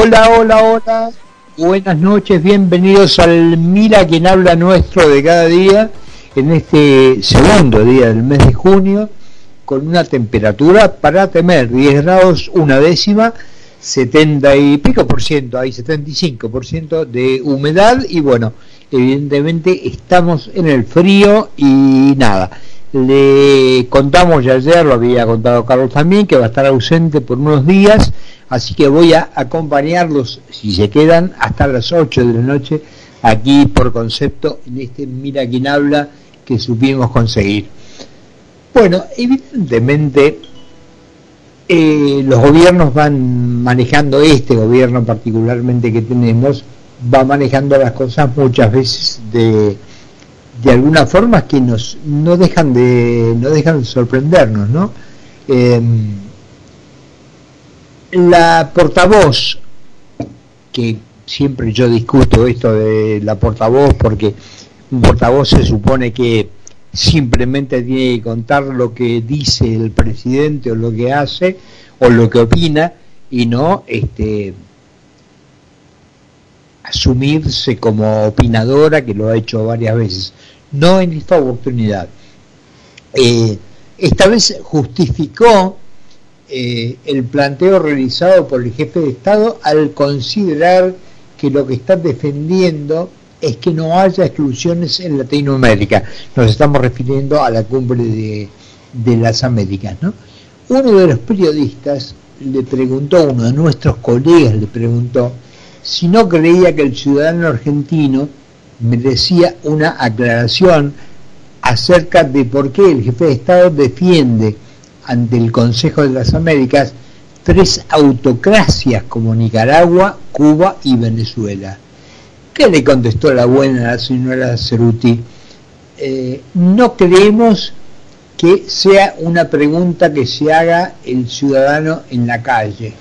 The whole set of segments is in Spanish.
Hola, hola, hola. Buenas noches, bienvenidos al Mira quien habla nuestro de cada día en este segundo día del mes de junio con una temperatura para temer 10 grados una décima 70 y pico por ciento, hay 75 por ciento de humedad y bueno, evidentemente estamos en el frío y nada. Le contamos ya ayer, lo había contado Carlos también, que va a estar ausente por unos días, así que voy a acompañarlos, si se quedan, hasta las 8 de la noche, aquí por concepto, en este Mira quién habla que supimos conseguir. Bueno, evidentemente eh, los gobiernos van manejando, este gobierno particularmente que tenemos, va manejando las cosas muchas veces de, de alguna forma que nos no dejan de no dejan de sorprendernos, ¿no? Em, la portavoz que siempre yo discuto esto de la portavoz porque un portavoz se supone que simplemente tiene que contar lo que dice el presidente o lo que hace o lo que opina y no este asumirse como opinadora que lo ha hecho varias veces. No en esta oportunidad. Eh, esta vez justificó eh, el planteo realizado por el jefe de Estado al considerar que lo que está defendiendo es que no haya exclusiones en Latinoamérica. Nos estamos refiriendo a la cumbre de, las Américas. ¿no? Uno de los periodistas le preguntó, uno de nuestros colegas le preguntó, si no creía que el ciudadano argentino merecía una aclaración acerca de por qué el jefe de Estado defiende ante el Consejo de las Américas tres autocracias como Nicaragua, Cuba y Venezuela. ¿Qué le contestó la buena señora Ceruti? Eh, no creemos que sea una pregunta que se haga el ciudadano en la calle.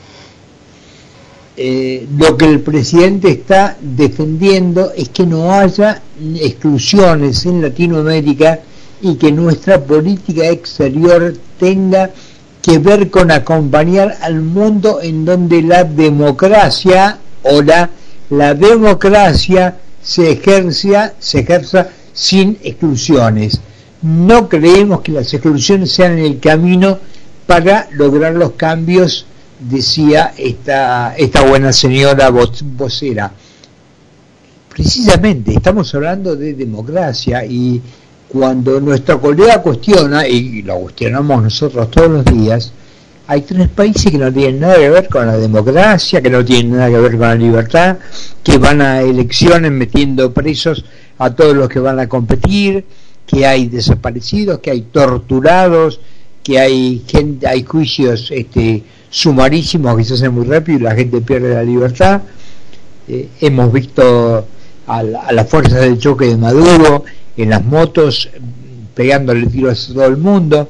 Eh, lo que el presidente está defendiendo es que no haya exclusiones en Latinoamérica y que nuestra política exterior tenga que ver con acompañar al mundo en donde la democracia o la la democracia se ejerza, se ejerza sin exclusiones. No creemos que las exclusiones sean el camino para lograr los cambios, decía esta, esta buena señora vocera. Precisamente, estamos hablando de democracia y cuando nuestra colega cuestiona, y lo cuestionamos nosotros todos los días, hay tres países que no tienen nada que ver con la democracia, que no tienen nada que ver con la libertad, que van a elecciones metiendo presos a todos los que van a competir, que hay desaparecidos, que hay torturados, que hay gente, hay juicios este, sumarísimos que se hacen muy rápido y la gente pierde la libertad. Eh, hemos visto a, a las fuerzas del choque de Maduro en las motos pegándole tiros a todo el mundo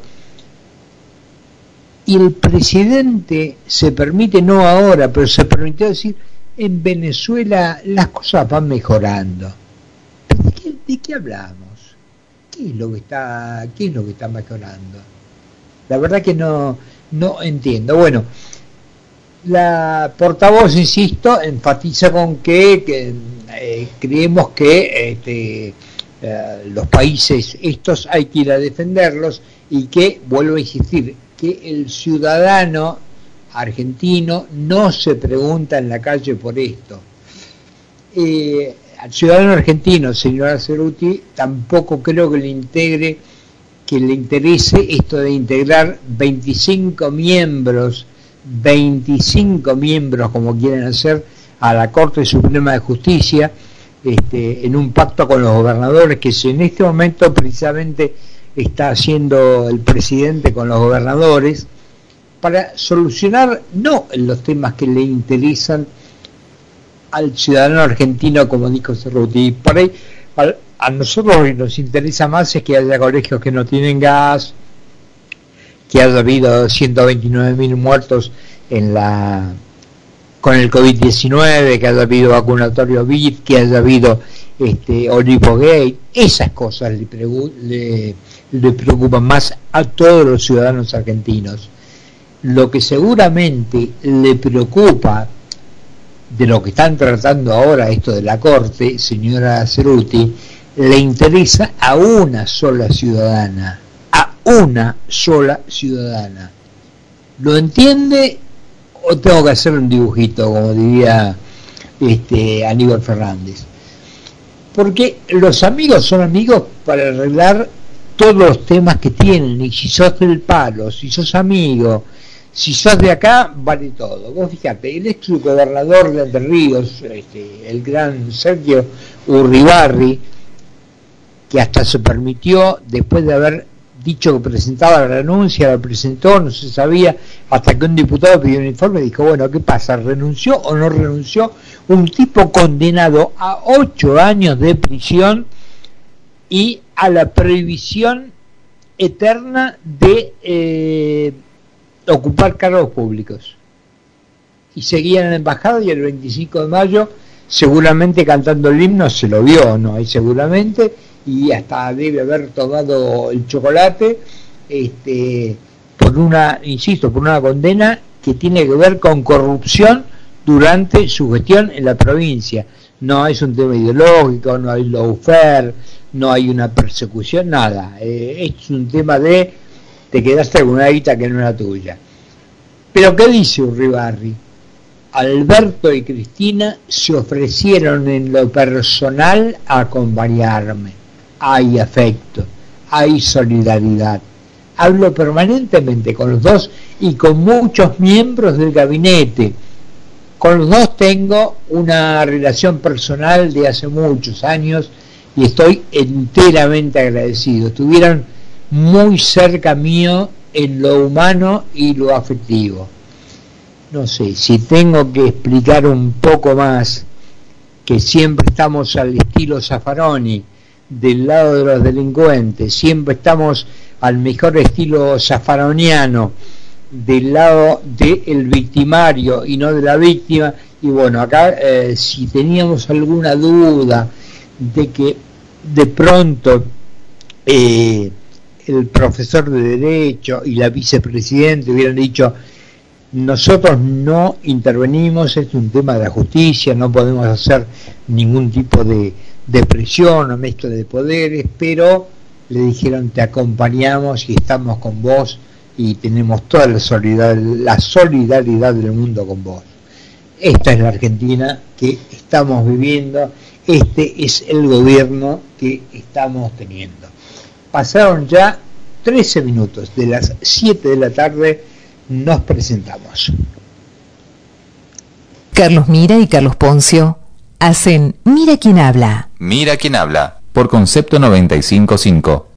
y el presidente se permite, no ahora, pero se permitió decir, en Venezuela las cosas van mejorando. ¿De qué, hablamos? ¿Qué es lo que está, qué lo que está mejorando? La verdad que no, no entiendo. Bueno, la portavoz, insisto, enfatiza con que, eh, creemos que este, eh, los países estos hay que ir a defenderlos y que, vuelvo a insistir, que el ciudadano argentino no se pregunta en la calle por esto. Eh, al ciudadano argentino, señora Ceruti, tampoco creo que le integre, que le interese esto de integrar 25 miembros, 25 miembros como quieren hacer a la Corte Suprema de Justicia, este, en un pacto con los gobernadores, que si en este momento precisamente está haciendo el presidente con los gobernadores para solucionar no los temas que le interesan al ciudadano argentino, como dijo Cerruti. Por ahí, a, nosotros lo que nos interesa más es que haya colegios que no tienen gas, que haya habido 129.000 muertos en la con el COVID-19, que haya habido vacunatorio BID, que haya habido este, Gate, esas cosas le, le, le preocupan más a todos los ciudadanos argentinos. Lo que seguramente le preocupa de lo que están tratando ahora, esto de la Corte, señora Ceruti, le interesa a una sola ciudadana, a una sola ciudadana. ¿Lo entiende o tengo que hacer un dibujito, como diría este, Aníbal Fernández? Porque los amigos son amigos para arreglar todos los temas que tienen, y si sos del palo, si sos amigo, si sos de acá, vale todo. Vos fíjate, el ex gobernador de Entre Ríos, este, el gran Sergio Urribarri, que hasta se permitió, después de haber dicho que presentaba la renuncia, la presentó, no se sabía, hasta que un diputado pidió un informe y dijo, bueno, ¿qué pasa? ¿Renunció o no renunció? Un tipo condenado a ocho años de prisión y a la prohibición eterna de eh, ocupar cargos públicos. Y seguía en la embajada y el 25 de mayo, seguramente cantando el himno, se lo vio, ¿no? Ahí seguramente, y hasta debe haber tomado el chocolate, este, por una, insisto, por una condena que tiene que ver con corrupción durante su gestión en la provincia. No es un tema ideológico, no hay lawfare, no hay una persecución, nada. Eh, es un tema de te quedaste con una guita que no era tuya. Pero ¿qué dice Urribarri? Alberto y Cristina se ofrecieron en lo personal a acompañarme. Hay afecto, hay solidaridad. Hablo permanentemente con los dos y con muchos miembros del gabinete. Con los dos tengo una relación personal de hace muchos años y estoy enteramente agradecido. Estuvieron muy cerca mío en lo humano y lo afectivo. No sé, si tengo que explicar un poco más que siempre estamos al estilo Zaffaroni, del lado de los delincuentes, siempre estamos al mejor estilo zafaroniano, del lado del victimario y no de la víctima. Y bueno, acá eh, si teníamos alguna duda de que de pronto eh, el profesor de Derecho y la vicepresidenta hubieran dicho, nosotros no intervenimos, es un tema de la justicia, no podemos hacer ningún tipo de, de presión o mezcla de poderes, pero le dijeron, te acompañamos y estamos con vos y tenemos toda la solidaridad, la solidaridad del mundo con vos. Esta es la Argentina que estamos viviendo, este es el gobierno que estamos teniendo. Pasaron ya 13 minutos de las 7 de la tarde, nos presentamos. Carlos Mira y Carlos Poncio hacen Mira quién habla. Mira quién habla, por concepto 955.